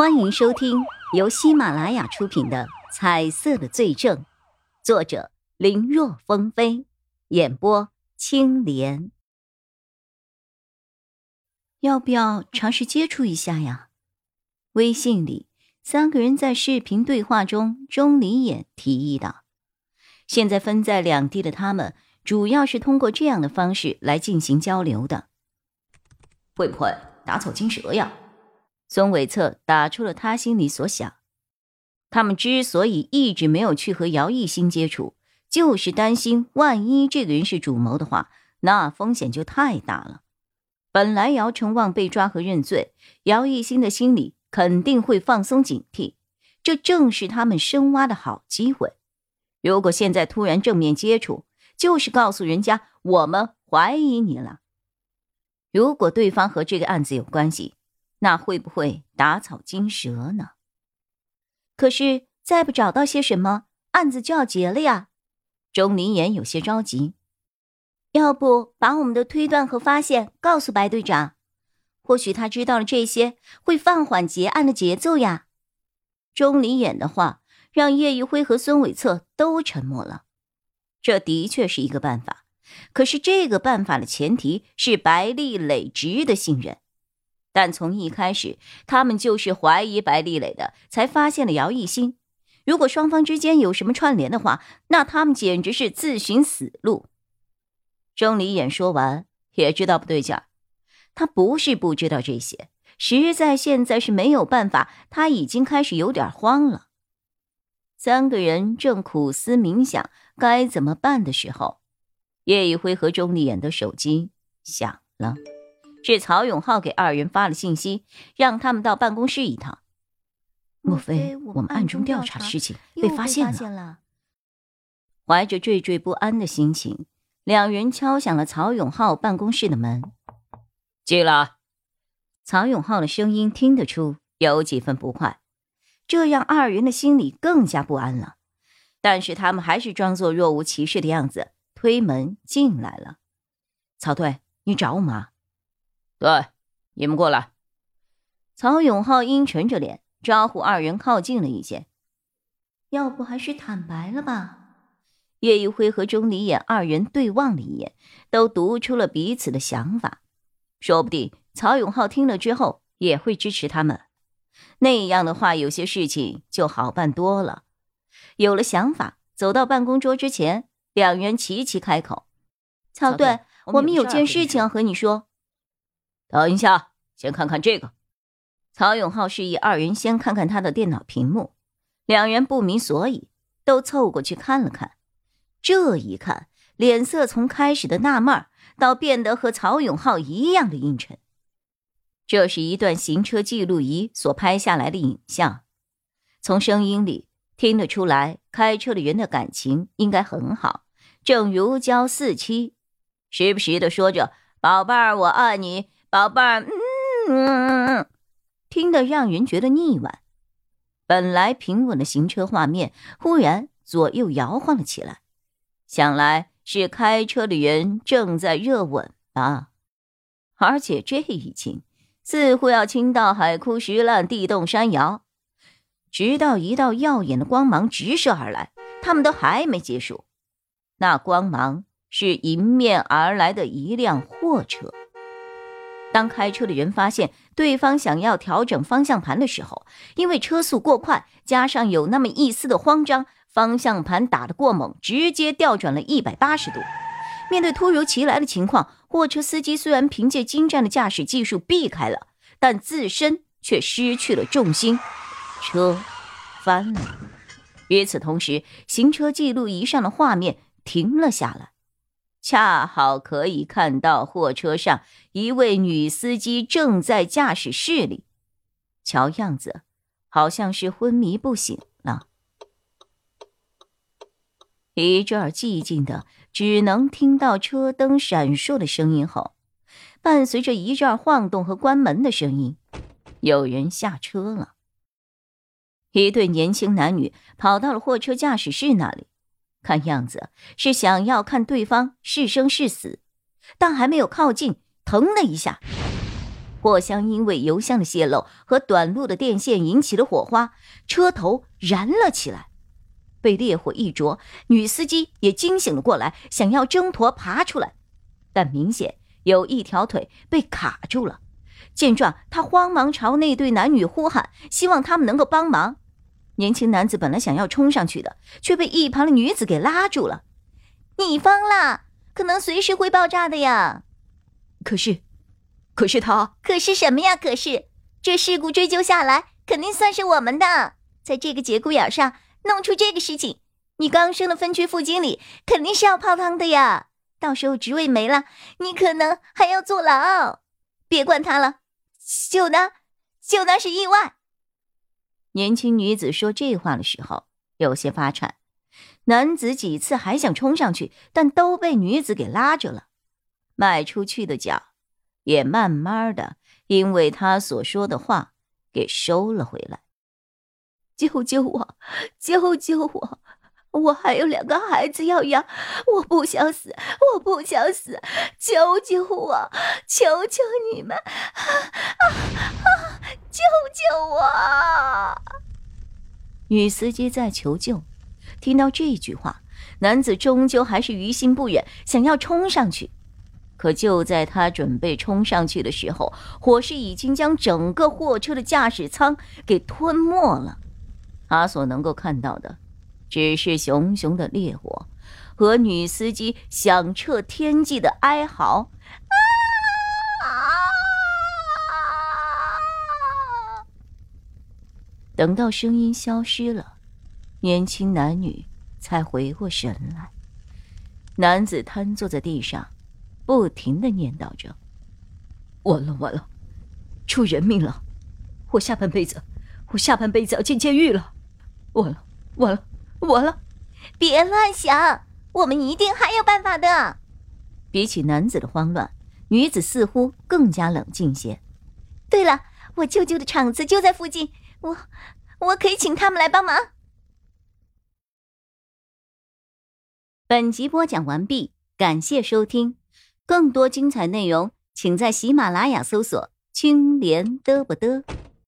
欢迎收听由喜马拉雅出品的《彩色的罪证》，作者林若风飞，演播青莲。要不要尝试接触一下呀？微信里，三个人在视频对话中，钟离眼提议道：“现在分在两地的他们，主要是通过这样的方式来进行交流的，会不会打草惊蛇呀？”孙伟策打出了他心里所想，他们之所以一直没有去和姚艺兴接触，就是担心万一这个人是主谋的话，那风险就太大了。本来姚成旺被抓和认罪，姚艺兴的心里肯定会放松警惕，这正是他们深挖的好机会。如果现在突然正面接触，就是告诉人家我们怀疑你了。如果对方和这个案子有关系。那会不会打草惊蛇呢？可是再不找到些什么，案子就要结了呀。钟离言有些着急。要不把我们的推断和发现告诉白队长，或许他知道了这些，会放缓结案的节奏呀。钟离眼的话让叶一辉和孙伟策都沉默了。这的确是一个办法，可是这个办法的前提是白丽磊值得信任。但从一开始，他们就是怀疑白丽磊的，才发现了姚艺兴。如果双方之间有什么串联的话，那他们简直是自寻死路。钟离眼说完，也知道不对劲儿。他不是不知道这些，实在现在是没有办法。他已经开始有点慌了。三个人正苦思冥想该怎么办的时候，叶一辉和钟离眼的手机响了。是曹永浩给二人发了信息，让他们到办公室一趟。莫非我们暗中调查的事情被发现了？怀着惴惴不安的心情，两人敲响了曹永浩办公室的门。进来。曹永浩的声音听得出有几分不快，这让二人的心里更加不安了。但是他们还是装作若无其事的样子，推门进来了。曹队，你找我吗？对，你们过来。曹永浩阴沉着脸招呼二人靠近了一些。要不还是坦白了吧？叶一辉和钟离眼二人对望了一眼，都读出了彼此的想法。说不定曹永浩听了之后也会支持他们。那样的话，有些事情就好办多了。有了想法，走到办公桌之前，两人齐齐开口：“曹队，我们有件事情要和你说。”等一下，先看看这个。曹永浩示意二人先看看他的电脑屏幕，两人不明所以，都凑过去看了看。这一看，脸色从开始的纳闷到变得和曹永浩一样的阴沉。这是一段行车记录仪所拍下来的影像，从声音里听得出来，开车的人的感情应该很好，正如胶似漆，时不时的说着“宝贝儿，我爱你”。宝贝儿，嗯，听得让人觉得腻歪。本来平稳的行车画面，忽然左右摇晃了起来。想来是开车的人正在热吻吧？而且这一亲，似乎要亲到海枯石烂、地动山摇。直到一道耀眼的光芒直射而来，他们都还没结束。那光芒是迎面而来的一辆货车。当开车的人发现对方想要调整方向盘的时候，因为车速过快，加上有那么一丝的慌张，方向盘打得过猛，直接调转了一百八十度。面对突如其来的情况，货车司机虽然凭借精湛的驾驶技术避开了，但自身却失去了重心，车翻了。与此同时，行车记录仪上的画面停了下来。恰好可以看到货车上一位女司机正在驾驶室里，瞧样子好像是昏迷不醒了。一阵寂静的，只能听到车灯闪烁的声音后，伴随着一阵晃动和关门的声音，有人下车了。一对年轻男女跑到了货车驾驶室那里。看样子是想要看对方是生是死，但还没有靠近，腾的一下，货箱因为油箱的泄漏和短路的电线引起了火花，车头燃了起来。被烈火一灼，女司机也惊醒了过来，想要挣脱爬出来，但明显有一条腿被卡住了。见状，她慌忙朝那对男女呼喊，希望他们能够帮忙。年轻男子本来想要冲上去的，却被一旁的女子给拉住了。你疯了，可能随时会爆炸的呀！可是，可是他，可是什么呀？可是这事故追究下来，肯定算是我们的。在这个节骨眼上弄出这个事情，你刚升的分区副经理肯定是要泡汤的呀！到时候职位没了，你可能还要坐牢。别管他了，就当就当是意外。年轻女子说这话的时候有些发颤，男子几次还想冲上去，但都被女子给拉着了。迈出去的脚也慢慢的因为他所说的话给收了回来。救救我！救救我！我还有两个孩子要养，我不想死，我不想死！救救我！求求你们！啊啊！救救我！女司机在求救。听到这句话，男子终究还是于心不忍，想要冲上去。可就在他准备冲上去的时候，火势已经将整个货车的驾驶舱给吞没了。他所能够看到的，只是熊熊的烈火和女司机响彻天际的哀嚎。等到声音消失了，年轻男女才回过神来。男子瘫坐在地上，不停的念叨着：“完了完了，出人命了！我下半辈子，我下半辈子要进监狱了！完了完了完了！别乱想，我们一定还有办法的。”比起男子的慌乱，女子似乎更加冷静些。对了，我舅舅的厂子就在附近。我，我可以请他们来帮忙。本集播讲完毕，感谢收听，更多精彩内容，请在喜马拉雅搜索“青莲嘚不嘚”。